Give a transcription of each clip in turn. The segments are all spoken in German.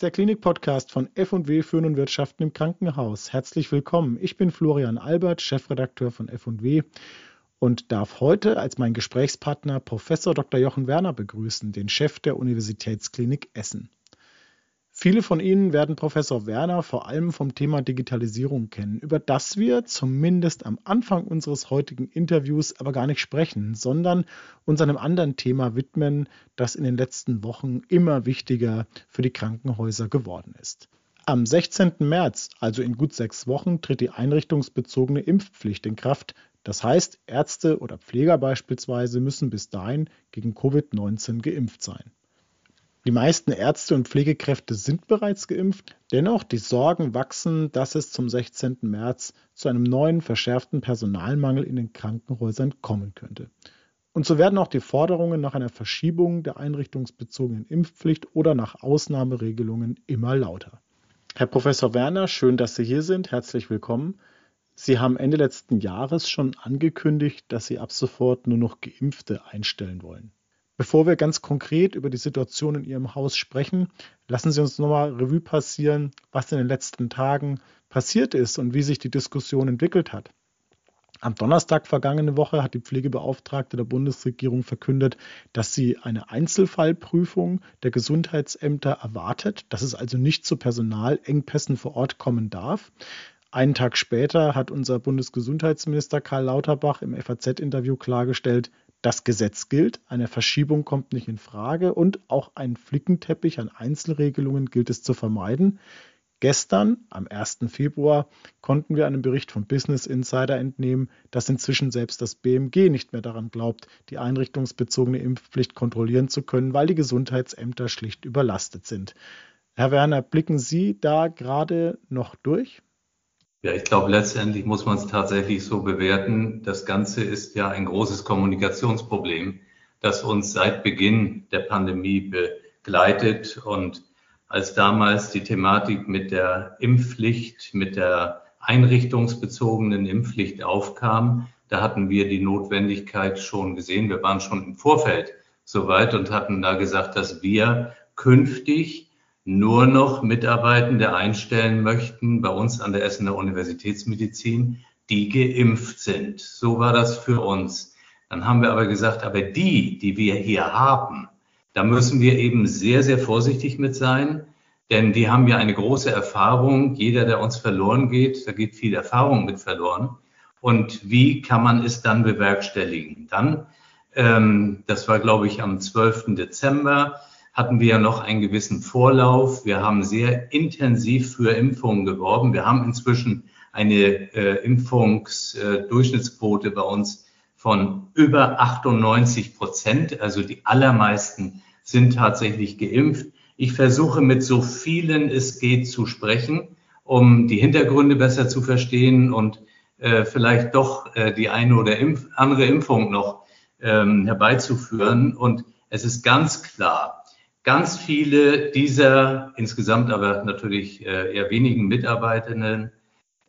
der Klinik-Podcast von F&W Führen und Wirtschaften im Krankenhaus. Herzlich willkommen. Ich bin Florian Albert, Chefredakteur von F&W und darf heute als mein Gesprächspartner Professor Dr. Jochen Werner begrüßen, den Chef der Universitätsklinik Essen. Viele von Ihnen werden Professor Werner vor allem vom Thema Digitalisierung kennen, über das wir zumindest am Anfang unseres heutigen Interviews aber gar nicht sprechen, sondern uns einem anderen Thema widmen, das in den letzten Wochen immer wichtiger für die Krankenhäuser geworden ist. Am 16. März, also in gut sechs Wochen, tritt die einrichtungsbezogene Impfpflicht in Kraft. Das heißt, Ärzte oder Pfleger beispielsweise müssen bis dahin gegen Covid-19 geimpft sein. Die meisten Ärzte und Pflegekräfte sind bereits geimpft. Dennoch, die Sorgen wachsen, dass es zum 16. März zu einem neuen verschärften Personalmangel in den Krankenhäusern kommen könnte. Und so werden auch die Forderungen nach einer Verschiebung der einrichtungsbezogenen Impfpflicht oder nach Ausnahmeregelungen immer lauter. Herr Professor Werner, schön, dass Sie hier sind. Herzlich willkommen. Sie haben Ende letzten Jahres schon angekündigt, dass Sie ab sofort nur noch Geimpfte einstellen wollen. Bevor wir ganz konkret über die Situation in Ihrem Haus sprechen, lassen Sie uns nochmal Revue passieren, was in den letzten Tagen passiert ist und wie sich die Diskussion entwickelt hat. Am Donnerstag vergangene Woche hat die Pflegebeauftragte der Bundesregierung verkündet, dass sie eine Einzelfallprüfung der Gesundheitsämter erwartet, dass es also nicht zu Personalengpässen vor Ort kommen darf. Einen Tag später hat unser Bundesgesundheitsminister Karl Lauterbach im FAZ-Interview klargestellt, das Gesetz gilt, eine Verschiebung kommt nicht in Frage und auch einen Flickenteppich an Einzelregelungen gilt es zu vermeiden. Gestern, am 1. Februar, konnten wir einem Bericht von Business Insider entnehmen, dass inzwischen selbst das BMG nicht mehr daran glaubt, die einrichtungsbezogene Impfpflicht kontrollieren zu können, weil die Gesundheitsämter schlicht überlastet sind. Herr Werner, blicken Sie da gerade noch durch? Ja, ich glaube, letztendlich muss man es tatsächlich so bewerten. Das Ganze ist ja ein großes Kommunikationsproblem, das uns seit Beginn der Pandemie begleitet. Und als damals die Thematik mit der Impfpflicht, mit der einrichtungsbezogenen Impfpflicht aufkam, da hatten wir die Notwendigkeit schon gesehen. Wir waren schon im Vorfeld soweit und hatten da gesagt, dass wir künftig nur noch Mitarbeitende einstellen möchten bei uns an der Essener Universitätsmedizin, die geimpft sind. So war das für uns. Dann haben wir aber gesagt, aber die, die wir hier haben, da müssen wir eben sehr, sehr vorsichtig mit sein, denn die haben ja eine große Erfahrung. Jeder, der uns verloren geht, da geht viel Erfahrung mit verloren. Und wie kann man es dann bewerkstelligen? Dann, ähm, das war, glaube ich, am 12. Dezember, hatten wir ja noch einen gewissen Vorlauf. Wir haben sehr intensiv für Impfungen geworben. Wir haben inzwischen eine äh, Impfungsdurchschnittsquote äh, bei uns von über 98 Prozent. Also die allermeisten sind tatsächlich geimpft. Ich versuche mit so vielen es geht zu sprechen, um die Hintergründe besser zu verstehen und äh, vielleicht doch äh, die eine oder Impf andere Impfung noch ähm, herbeizuführen. Und es ist ganz klar, Ganz viele dieser, insgesamt aber natürlich äh, eher wenigen Mitarbeitenden,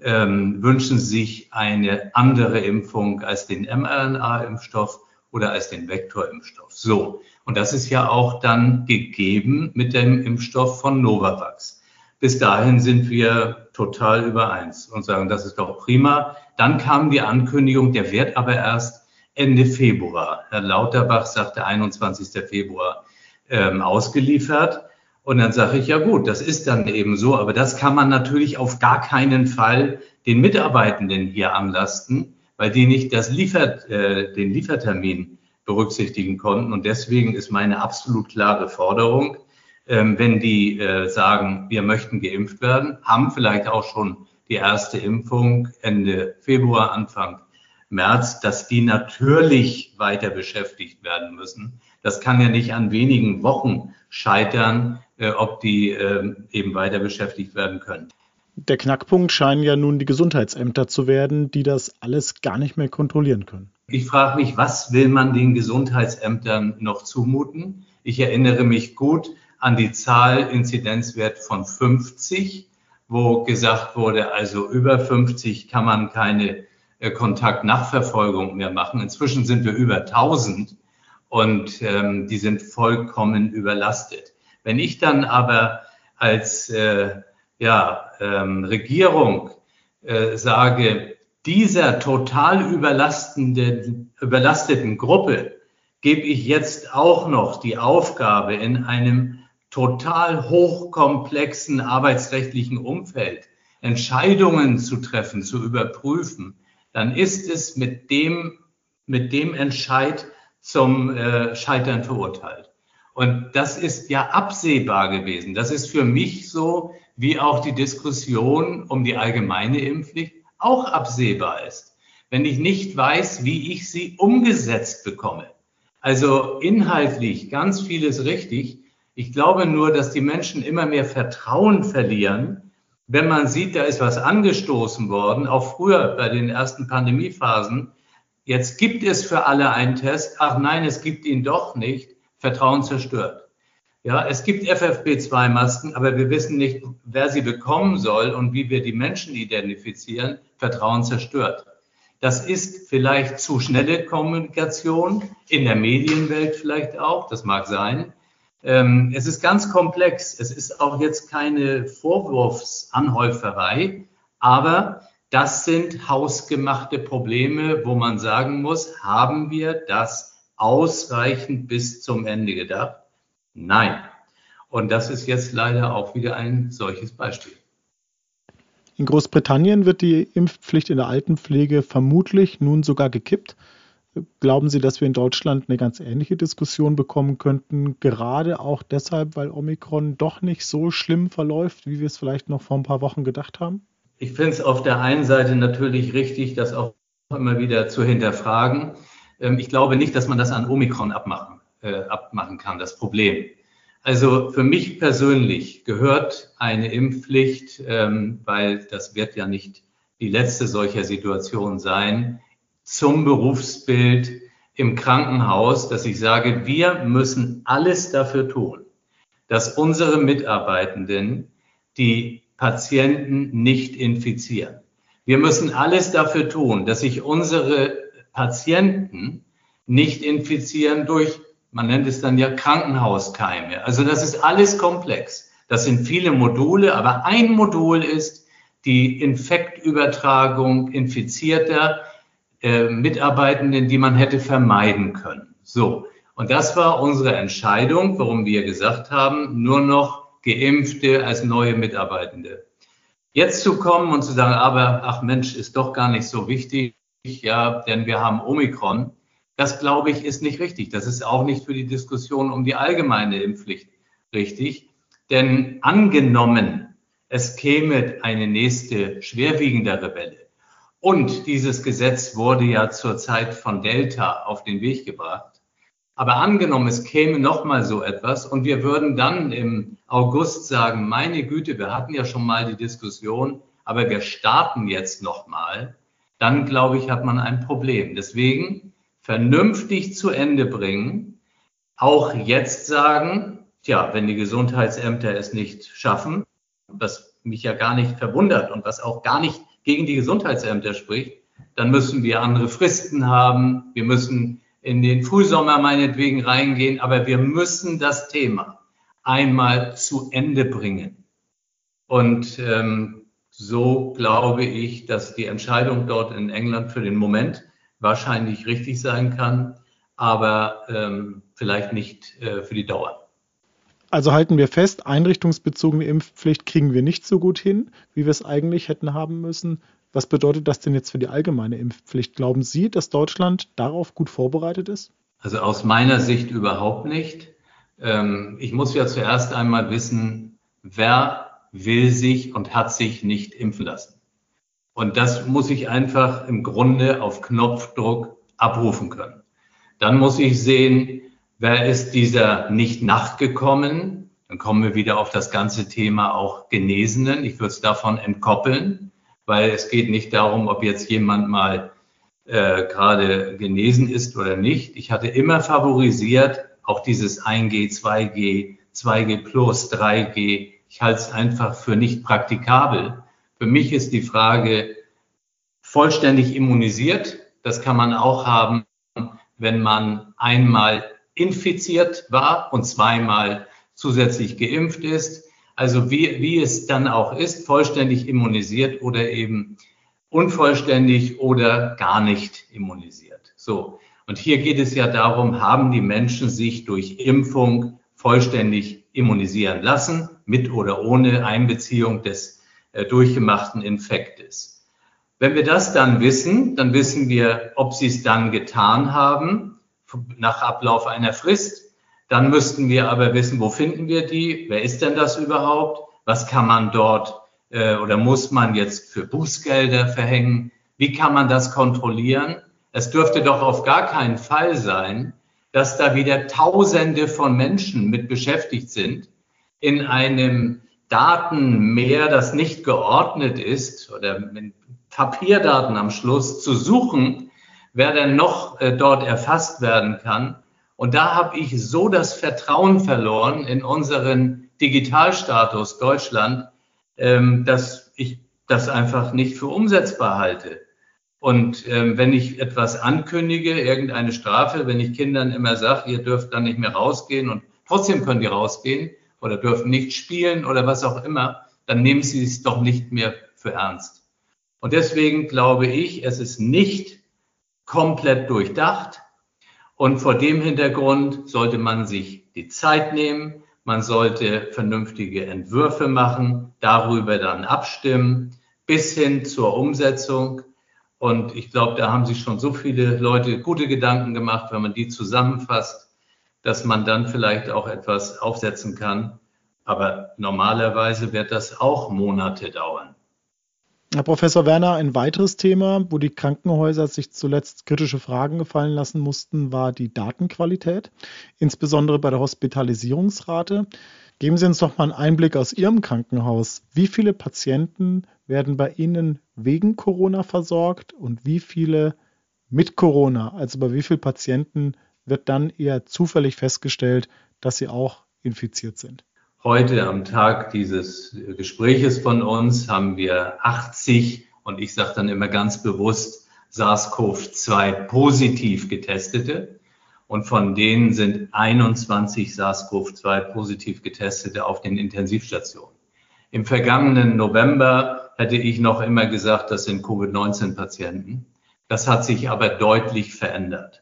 ähm, wünschen sich eine andere Impfung als den mRNA-Impfstoff oder als den Vektorimpfstoff. So. Und das ist ja auch dann gegeben mit dem Impfstoff von Novavax. Bis dahin sind wir total übereins und sagen, das ist doch prima. Dann kam die Ankündigung, der wird aber erst Ende Februar. Herr Lauterbach sagte 21. Februar ähm, ausgeliefert. Und dann sage ich, ja gut, das ist dann eben so, aber das kann man natürlich auf gar keinen Fall den Mitarbeitenden hier anlasten, weil die nicht das Liefer, äh, den Liefertermin berücksichtigen konnten. Und deswegen ist meine absolut klare Forderung, ähm, wenn die äh, sagen, wir möchten geimpft werden, haben vielleicht auch schon die erste Impfung Ende Februar, Anfang März, dass die natürlich weiter beschäftigt werden müssen. Das kann ja nicht an wenigen Wochen scheitern, äh, ob die äh, eben weiter beschäftigt werden können. Der Knackpunkt scheinen ja nun die Gesundheitsämter zu werden, die das alles gar nicht mehr kontrollieren können. Ich frage mich, was will man den Gesundheitsämtern noch zumuten? Ich erinnere mich gut an die Zahl Inzidenzwert von 50, wo gesagt wurde, also über 50 kann man keine Kontaktnachverfolgung mehr machen. Inzwischen sind wir über 1000 und ähm, die sind vollkommen überlastet. Wenn ich dann aber als äh, ja, ähm, Regierung äh, sage, dieser total überlastenden, überlasteten Gruppe gebe ich jetzt auch noch die Aufgabe in einem total hochkomplexen arbeitsrechtlichen Umfeld Entscheidungen zu treffen, zu überprüfen, dann ist es mit dem, mit dem Entscheid zum äh, Scheitern verurteilt. Und das ist ja absehbar gewesen. Das ist für mich so, wie auch die Diskussion um die allgemeine Impfpflicht auch absehbar ist. Wenn ich nicht weiß, wie ich sie umgesetzt bekomme. Also inhaltlich ganz vieles richtig. Ich glaube nur, dass die Menschen immer mehr Vertrauen verlieren, wenn man sieht, da ist was angestoßen worden, auch früher bei den ersten Pandemiephasen. Jetzt gibt es für alle einen Test. Ach nein, es gibt ihn doch nicht. Vertrauen zerstört. Ja, es gibt FFP2-Masken, aber wir wissen nicht, wer sie bekommen soll und wie wir die Menschen identifizieren. Vertrauen zerstört. Das ist vielleicht zu schnelle Kommunikation, in der Medienwelt vielleicht auch, das mag sein. Ähm, es ist ganz komplex. Es ist auch jetzt keine Vorwurfsanhäuferei, aber das sind hausgemachte Probleme, wo man sagen muss, haben wir das ausreichend bis zum Ende gedacht? Nein. Und das ist jetzt leider auch wieder ein solches Beispiel. In Großbritannien wird die Impfpflicht in der Altenpflege vermutlich nun sogar gekippt. Glauben Sie, dass wir in Deutschland eine ganz ähnliche Diskussion bekommen könnten, gerade auch deshalb, weil Omikron doch nicht so schlimm verläuft, wie wir es vielleicht noch vor ein paar Wochen gedacht haben? Ich finde es auf der einen Seite natürlich richtig, das auch immer wieder zu hinterfragen. Ähm, ich glaube nicht, dass man das an Omikron abmachen, äh, abmachen kann, das Problem. Also für mich persönlich gehört eine Impfpflicht, ähm, weil das wird ja nicht die letzte solcher Situation sein, zum Berufsbild im Krankenhaus, dass ich sage, wir müssen alles dafür tun, dass unsere Mitarbeitenden die Patienten nicht infizieren. Wir müssen alles dafür tun, dass sich unsere Patienten nicht infizieren durch, man nennt es dann ja Krankenhauskeime. Also das ist alles komplex. Das sind viele Module, aber ein Modul ist die Infektübertragung infizierter äh, Mitarbeitenden, die man hätte vermeiden können. So. Und das war unsere Entscheidung, warum wir gesagt haben, nur noch Geimpfte als neue Mitarbeitende. Jetzt zu kommen und zu sagen, aber ach Mensch, ist doch gar nicht so wichtig ja, denn wir haben Omikron. Das glaube ich ist nicht richtig. Das ist auch nicht für die Diskussion um die allgemeine Impfpflicht richtig. Denn angenommen, es käme eine nächste schwerwiegendere Welle und dieses Gesetz wurde ja zur Zeit von Delta auf den Weg gebracht. Aber angenommen, es käme noch mal so etwas und wir würden dann im August sagen, meine Güte, wir hatten ja schon mal die Diskussion, aber wir starten jetzt noch mal dann glaube ich, hat man ein Problem. Deswegen vernünftig zu Ende bringen, auch jetzt sagen, tja, wenn die Gesundheitsämter es nicht schaffen, was mich ja gar nicht verwundert und was auch gar nicht gegen die Gesundheitsämter spricht, dann müssen wir andere Fristen haben. Wir müssen in den Frühsommer meinetwegen reingehen, aber wir müssen das Thema einmal zu Ende bringen. Und ähm, so glaube ich, dass die Entscheidung dort in England für den Moment wahrscheinlich richtig sein kann, aber ähm, vielleicht nicht äh, für die Dauer. Also halten wir fest, einrichtungsbezogene Impfpflicht kriegen wir nicht so gut hin, wie wir es eigentlich hätten haben müssen. Was bedeutet das denn jetzt für die allgemeine Impfpflicht? Glauben Sie, dass Deutschland darauf gut vorbereitet ist? Also aus meiner Sicht überhaupt nicht. Ähm, ich muss ja zuerst einmal wissen, wer will sich und hat sich nicht impfen lassen. Und das muss ich einfach im Grunde auf Knopfdruck abrufen können. Dann muss ich sehen, wer ist dieser nicht nachgekommen. Dann kommen wir wieder auf das ganze Thema auch Genesenen. Ich würde es davon entkoppeln, weil es geht nicht darum, ob jetzt jemand mal äh, gerade genesen ist oder nicht. Ich hatte immer favorisiert auch dieses 1G, 2G, 2G plus, 3G, ich halte es einfach für nicht praktikabel. Für mich ist die Frage vollständig immunisiert. Das kann man auch haben, wenn man einmal infiziert war und zweimal zusätzlich geimpft ist. Also wie, wie es dann auch ist, vollständig immunisiert oder eben unvollständig oder gar nicht immunisiert. So. Und hier geht es ja darum, haben die Menschen sich durch Impfung vollständig immunisieren lassen, mit oder ohne Einbeziehung des äh, durchgemachten Infektes. Wenn wir das dann wissen, dann wissen wir, ob sie es dann getan haben, nach Ablauf einer Frist. Dann müssten wir aber wissen, wo finden wir die? Wer ist denn das überhaupt? Was kann man dort äh, oder muss man jetzt für Bußgelder verhängen? Wie kann man das kontrollieren? Es dürfte doch auf gar keinen Fall sein, dass da wieder Tausende von Menschen mit beschäftigt sind, in einem Datenmeer, das nicht geordnet ist oder mit Papierdaten am Schluss zu suchen, wer denn noch äh, dort erfasst werden kann. Und da habe ich so das Vertrauen verloren in unseren Digitalstatus Deutschland, ähm, dass ich das einfach nicht für umsetzbar halte. Und ähm, wenn ich etwas ankündige, irgendeine Strafe, wenn ich Kindern immer sage, ihr dürft dann nicht mehr rausgehen und trotzdem können die rausgehen oder dürfen nicht spielen oder was auch immer, dann nehmen sie es doch nicht mehr für ernst. Und deswegen glaube ich, es ist nicht komplett durchdacht. Und vor dem Hintergrund sollte man sich die Zeit nehmen, man sollte vernünftige Entwürfe machen, darüber dann abstimmen, bis hin zur Umsetzung. Und ich glaube, da haben sich schon so viele Leute gute Gedanken gemacht, wenn man die zusammenfasst, dass man dann vielleicht auch etwas aufsetzen kann. Aber normalerweise wird das auch Monate dauern. Herr Professor Werner, ein weiteres Thema, wo die Krankenhäuser sich zuletzt kritische Fragen gefallen lassen mussten, war die Datenqualität, insbesondere bei der Hospitalisierungsrate. Geben Sie uns doch mal einen Einblick aus Ihrem Krankenhaus. Wie viele Patienten werden bei Ihnen wegen Corona versorgt und wie viele mit Corona? Also bei wie vielen Patienten wird dann eher zufällig festgestellt, dass sie auch infiziert sind? Heute am Tag dieses Gespräches von uns haben wir 80 und ich sage dann immer ganz bewusst SARS-CoV-2 positiv getestete. Und von denen sind 21 SARS-CoV-2 positiv getestete auf den Intensivstationen. Im vergangenen November hätte ich noch immer gesagt, das sind Covid-19-Patienten. Das hat sich aber deutlich verändert.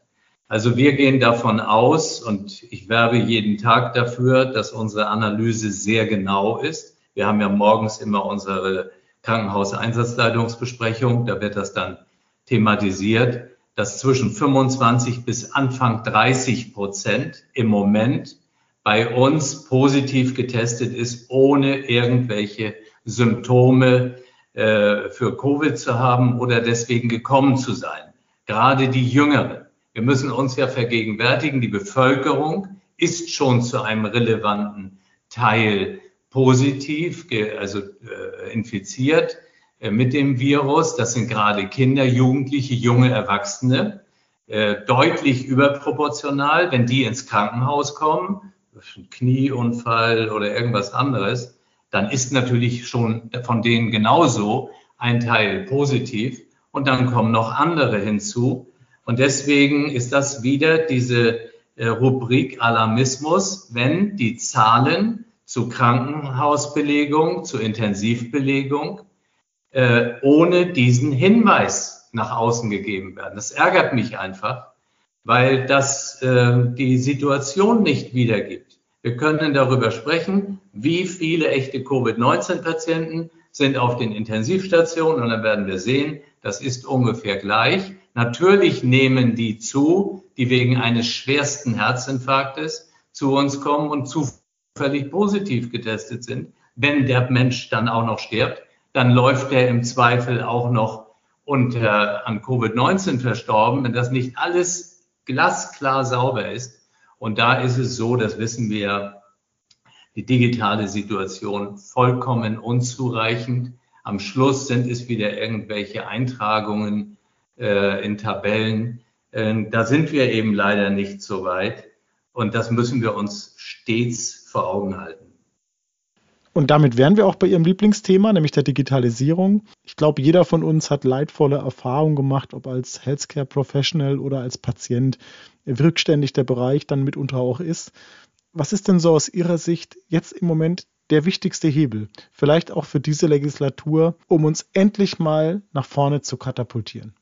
Also wir gehen davon aus und ich werbe jeden Tag dafür, dass unsere Analyse sehr genau ist. Wir haben ja morgens immer unsere Krankenhauseinsatzleitungsbesprechung, da wird das dann thematisiert, dass zwischen 25 bis Anfang 30 Prozent im Moment bei uns positiv getestet ist, ohne irgendwelche Symptome äh, für Covid zu haben oder deswegen gekommen zu sein. Gerade die Jüngeren. Wir müssen uns ja vergegenwärtigen, die Bevölkerung ist schon zu einem relevanten Teil positiv, also äh, infiziert äh, mit dem Virus. Das sind gerade Kinder, Jugendliche, junge Erwachsene, äh, deutlich überproportional. Wenn die ins Krankenhaus kommen, Knieunfall oder irgendwas anderes, dann ist natürlich schon von denen genauso ein Teil positiv. Und dann kommen noch andere hinzu, und deswegen ist das wieder diese äh, Rubrik Alarmismus, wenn die Zahlen zu Krankenhausbelegung, zu Intensivbelegung äh, ohne diesen Hinweis nach außen gegeben werden. Das ärgert mich einfach, weil das äh, die Situation nicht wiedergibt. Wir können darüber sprechen, wie viele echte Covid-19-Patienten sind auf den Intensivstationen und dann werden wir sehen, das ist ungefähr gleich. Natürlich nehmen die zu, die wegen eines schwersten Herzinfarktes zu uns kommen und zufällig positiv getestet sind. Wenn der Mensch dann auch noch stirbt, dann läuft er im Zweifel auch noch unter an Covid-19 verstorben, wenn das nicht alles glasklar sauber ist. Und da ist es so, das wissen wir, die digitale Situation vollkommen unzureichend. Am Schluss sind es wieder irgendwelche Eintragungen äh, in Tabellen. Äh, da sind wir eben leider nicht so weit. Und das müssen wir uns stets vor Augen halten. Und damit wären wir auch bei Ihrem Lieblingsthema, nämlich der Digitalisierung. Ich glaube, jeder von uns hat leidvolle Erfahrungen gemacht, ob als Healthcare Professional oder als Patient, wie rückständig der Bereich dann mitunter auch ist. Was ist denn so aus Ihrer Sicht jetzt im Moment der wichtigste Hebel, vielleicht auch für diese Legislatur, um uns endlich mal nach vorne zu katapultieren?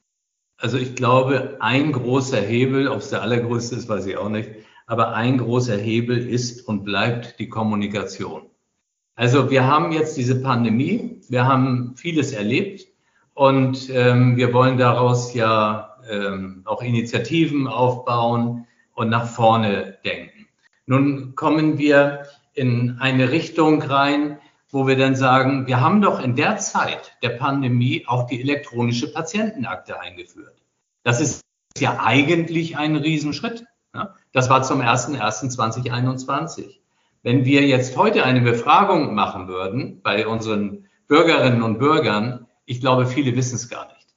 Also ich glaube, ein großer Hebel, ob es der allergrößte ist, weiß ich auch nicht, aber ein großer Hebel ist und bleibt die Kommunikation. Also wir haben jetzt diese Pandemie, wir haben vieles erlebt und ähm, wir wollen daraus ja ähm, auch Initiativen aufbauen und nach vorne denken. Nun kommen wir in eine Richtung rein, wo wir dann sagen, wir haben doch in der Zeit der Pandemie auch die elektronische Patientenakte eingeführt. Das ist ja eigentlich ein Riesenschritt. Ja? Das war zum 01.01.2021. Wenn wir jetzt heute eine Befragung machen würden bei unseren Bürgerinnen und Bürgern, ich glaube, viele wissen es gar nicht.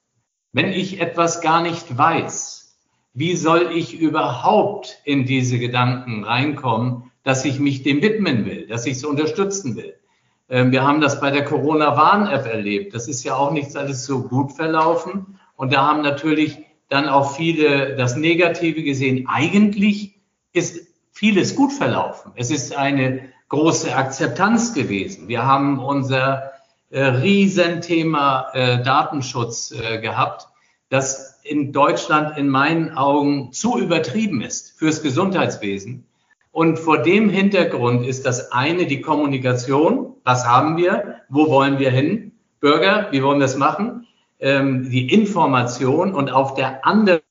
Wenn ich etwas gar nicht weiß, wie soll ich überhaupt in diese Gedanken reinkommen, dass ich mich dem widmen will, dass ich es unterstützen will? Ähm, wir haben das bei der Corona-Warn-App erlebt. Das ist ja auch nichts alles so gut verlaufen. Und da haben natürlich dann auch viele das Negative gesehen. Eigentlich ist vieles gut verlaufen. Es ist eine große Akzeptanz gewesen. Wir haben unser äh, Riesenthema äh, Datenschutz äh, gehabt, das in Deutschland in meinen Augen zu übertrieben ist fürs Gesundheitswesen. Und vor dem Hintergrund ist das eine die Kommunikation. Was haben wir? Wo wollen wir hin? Bürger, wie wollen wir es machen? Ähm, die Information und auf der anderen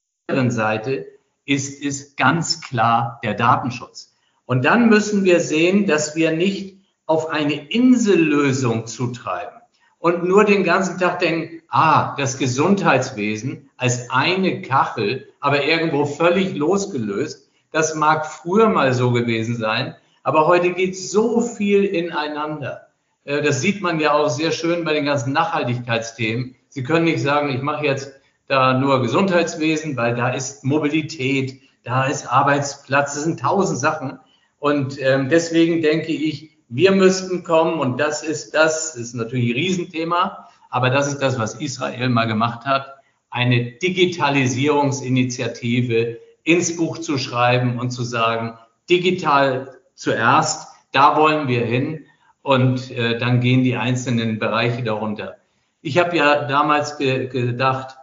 Seite ist es ganz klar der Datenschutz. Und dann müssen wir sehen, dass wir nicht auf eine Insellösung zutreiben und nur den ganzen Tag denken, ah, das Gesundheitswesen als eine Kachel, aber irgendwo völlig losgelöst. Das mag früher mal so gewesen sein, aber heute geht so viel ineinander. Äh, das sieht man ja auch sehr schön bei den ganzen Nachhaltigkeitsthemen. Sie können nicht sagen, ich mache jetzt da nur Gesundheitswesen, weil da ist Mobilität, da ist Arbeitsplatz, das sind tausend Sachen. Und ähm, deswegen denke ich, wir müssten kommen und das ist das, das ist natürlich ein Riesenthema, aber das ist das, was Israel mal gemacht hat, eine Digitalisierungsinitiative ins Buch zu schreiben und zu sagen, digital zuerst, da wollen wir hin und äh, dann gehen die einzelnen Bereiche darunter. Ich habe ja damals ge gedacht,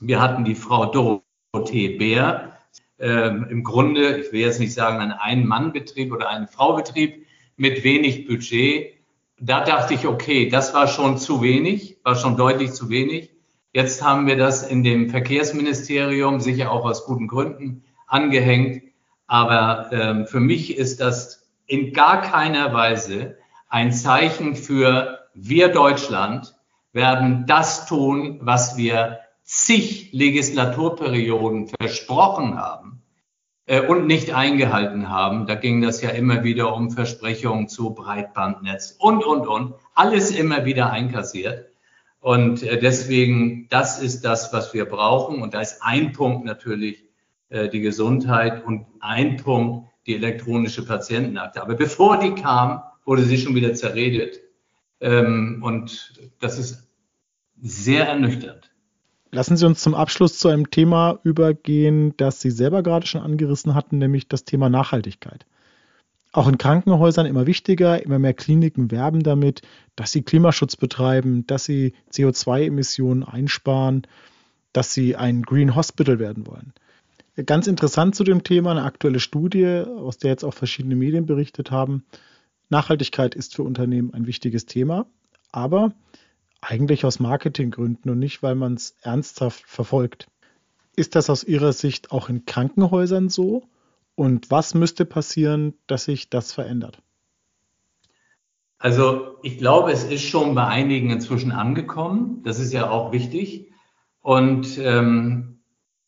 wir hatten die Frau Dorothee Bär, ähm, im Grunde, ich will jetzt nicht sagen, ein Ein-Mann-Betrieb oder ein Frau-Betrieb mit wenig Budget. Da dachte ich, okay, das war schon zu wenig, war schon deutlich zu wenig. Jetzt haben wir das in dem Verkehrsministerium, sicher auch aus guten Gründen, angehängt. Aber ähm, für mich ist das in gar keiner Weise ein Zeichen für wir Deutschland werden das tun, was wir zig Legislaturperioden versprochen haben äh, und nicht eingehalten haben. Da ging das ja immer wieder um Versprechungen zu Breitbandnetz und, und, und. Alles immer wieder einkassiert. Und äh, deswegen, das ist das, was wir brauchen. Und da ist ein Punkt natürlich äh, die Gesundheit und ein Punkt die elektronische Patientenakte. Aber bevor die kam, wurde sie schon wieder zerredet. Ähm, und das ist sehr ernüchternd. Lassen Sie uns zum Abschluss zu einem Thema übergehen, das Sie selber gerade schon angerissen hatten, nämlich das Thema Nachhaltigkeit. Auch in Krankenhäusern immer wichtiger, immer mehr Kliniken werben damit, dass sie Klimaschutz betreiben, dass sie CO2-Emissionen einsparen, dass sie ein Green Hospital werden wollen. Ganz interessant zu dem Thema eine aktuelle Studie, aus der jetzt auch verschiedene Medien berichtet haben. Nachhaltigkeit ist für Unternehmen ein wichtiges Thema, aber eigentlich aus Marketinggründen und nicht, weil man es ernsthaft verfolgt. Ist das aus Ihrer Sicht auch in Krankenhäusern so? Und was müsste passieren, dass sich das verändert? Also ich glaube, es ist schon bei einigen inzwischen angekommen. Das ist ja auch wichtig. Und ähm,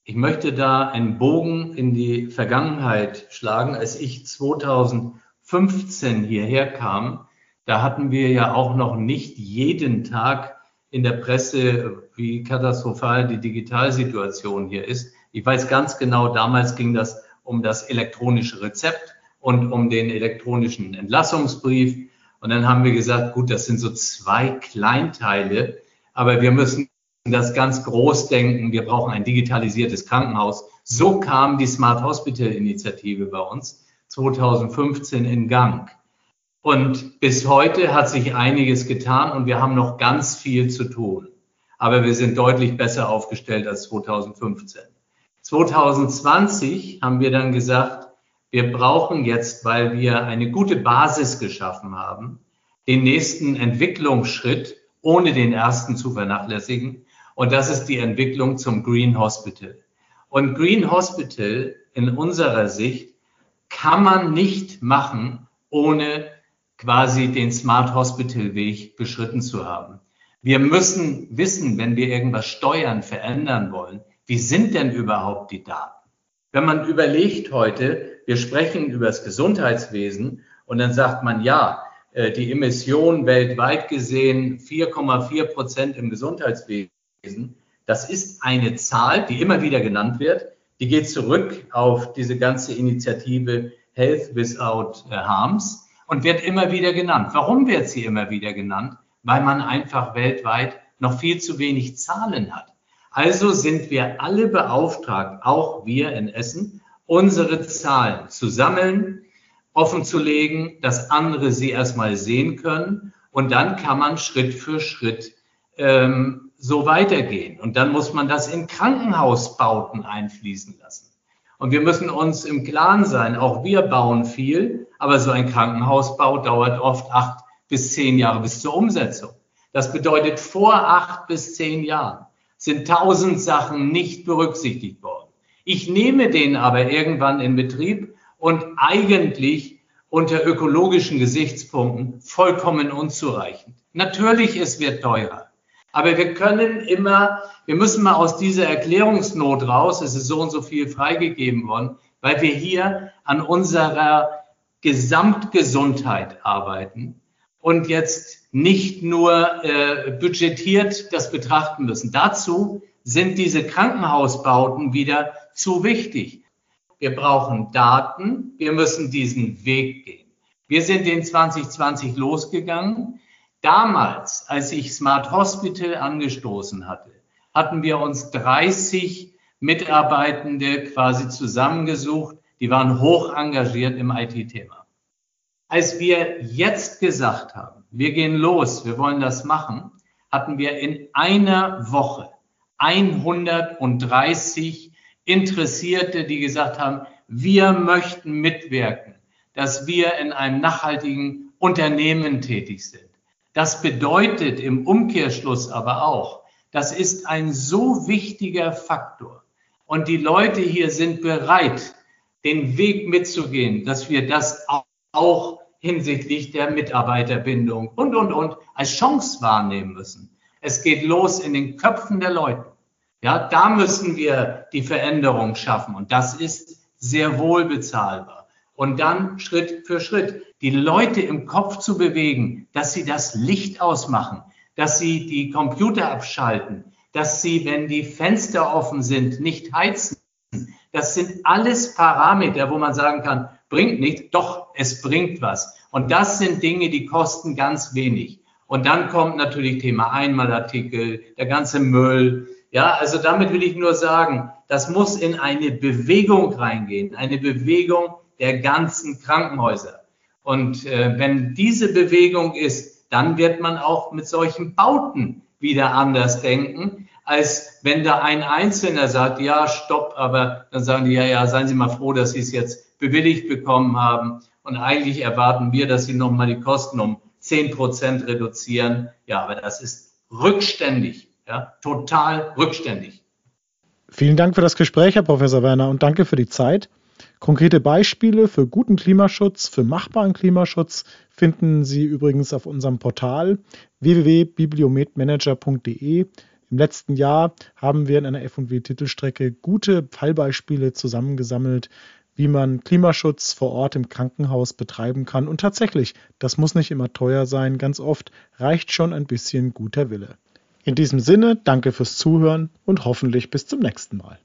ich möchte da einen Bogen in die Vergangenheit schlagen. Als ich 2015 hierher kam, da hatten wir ja auch noch nicht jeden Tag in der Presse, wie katastrophal die Digitalsituation hier ist. Ich weiß ganz genau, damals ging das um das elektronische Rezept und um den elektronischen Entlassungsbrief. Und dann haben wir gesagt, gut, das sind so zwei Kleinteile, aber wir müssen das ganz groß denken. Wir brauchen ein digitalisiertes Krankenhaus. So kam die Smart Hospital Initiative bei uns 2015 in Gang. Und bis heute hat sich einiges getan und wir haben noch ganz viel zu tun. Aber wir sind deutlich besser aufgestellt als 2015. 2020 haben wir dann gesagt, wir brauchen jetzt, weil wir eine gute Basis geschaffen haben, den nächsten Entwicklungsschritt, ohne den ersten zu vernachlässigen. Und das ist die Entwicklung zum Green Hospital. Und Green Hospital in unserer Sicht kann man nicht machen, ohne quasi den Smart Hospital Weg beschritten zu haben. Wir müssen wissen, wenn wir irgendwas steuern, verändern wollen, wie sind denn überhaupt die Daten? Wenn man überlegt heute, wir sprechen über das Gesundheitswesen und dann sagt man, ja, äh, die Emissionen weltweit gesehen 4,4 Prozent im Gesundheitswesen. Das ist eine Zahl, die immer wieder genannt wird. Die geht zurück auf diese ganze Initiative Health Without äh, Harms und wird immer wieder genannt. Warum wird sie immer wieder genannt? Weil man einfach weltweit noch viel zu wenig Zahlen hat. Also sind wir alle beauftragt, auch wir in Essen, unsere Zahlen zu sammeln, offen zu legen, dass andere sie erstmal sehen können und dann kann man Schritt für Schritt ähm, so weitergehen. Und dann muss man das in Krankenhausbauten einfließen lassen. Und wir müssen uns im Klaren sein, auch wir bauen viel, aber so ein Krankenhausbau dauert oft acht bis zehn Jahre bis zur Umsetzung. Das bedeutet, vor acht bis zehn Jahren sind tausend Sachen nicht berücksichtigt worden. Ich nehme den aber irgendwann in Betrieb und eigentlich unter ökologischen Gesichtspunkten vollkommen unzureichend. Natürlich, es wird teurer. Aber wir können immer, wir müssen mal aus dieser Erklärungsnot raus, es ist so und so viel freigegeben worden, weil wir hier an unserer Gesamtgesundheit arbeiten und jetzt nicht nur äh, budgetiert das betrachten müssen. Dazu sind diese Krankenhausbauten wieder zu wichtig. Wir brauchen Daten, wir müssen diesen Weg gehen. Wir sind in 2020 losgegangen Damals, als ich Smart Hospital angestoßen hatte, hatten wir uns 30 Mitarbeitende quasi zusammengesucht, die waren hoch engagiert im IT-Thema. Als wir jetzt gesagt haben, wir gehen los, wir wollen das machen, hatten wir in einer Woche 130 Interessierte, die gesagt haben, wir möchten mitwirken, dass wir in einem nachhaltigen Unternehmen tätig sind. Das bedeutet im Umkehrschluss aber auch, das ist ein so wichtiger Faktor. Und die Leute hier sind bereit, den Weg mitzugehen, dass wir das auch hinsichtlich der Mitarbeiterbindung und, und, und als Chance wahrnehmen müssen. Es geht los in den Köpfen der Leute. Ja, da müssen wir die Veränderung schaffen. Und das ist sehr wohl bezahlbar. Und dann Schritt für Schritt die Leute im Kopf zu bewegen, dass sie das Licht ausmachen, dass sie die Computer abschalten, dass sie, wenn die Fenster offen sind, nicht heizen. Das sind alles Parameter, wo man sagen kann, bringt nicht, doch, es bringt was. Und das sind Dinge, die kosten ganz wenig. Und dann kommt natürlich Thema Einmalartikel, der ganze Müll. Ja, also damit will ich nur sagen, das muss in eine Bewegung reingehen, eine Bewegung der ganzen Krankenhäuser. Und äh, wenn diese Bewegung ist, dann wird man auch mit solchen Bauten wieder anders denken, als wenn da ein Einzelner sagt, ja, stopp, aber dann sagen die, ja, ja, seien Sie mal froh, dass Sie es jetzt bewilligt bekommen haben. Und eigentlich erwarten wir, dass Sie nochmal die Kosten um zehn Prozent reduzieren. Ja, aber das ist rückständig, ja, total rückständig. Vielen Dank für das Gespräch, Herr Professor Werner, und danke für die Zeit. Konkrete Beispiele für guten Klimaschutz, für machbaren Klimaschutz finden Sie übrigens auf unserem Portal www.bibliometmanager.de. Im letzten Jahr haben wir in einer F&W-Titelstrecke gute Fallbeispiele zusammengesammelt, wie man Klimaschutz vor Ort im Krankenhaus betreiben kann. Und tatsächlich, das muss nicht immer teuer sein, ganz oft reicht schon ein bisschen guter Wille. In diesem Sinne, danke fürs Zuhören und hoffentlich bis zum nächsten Mal.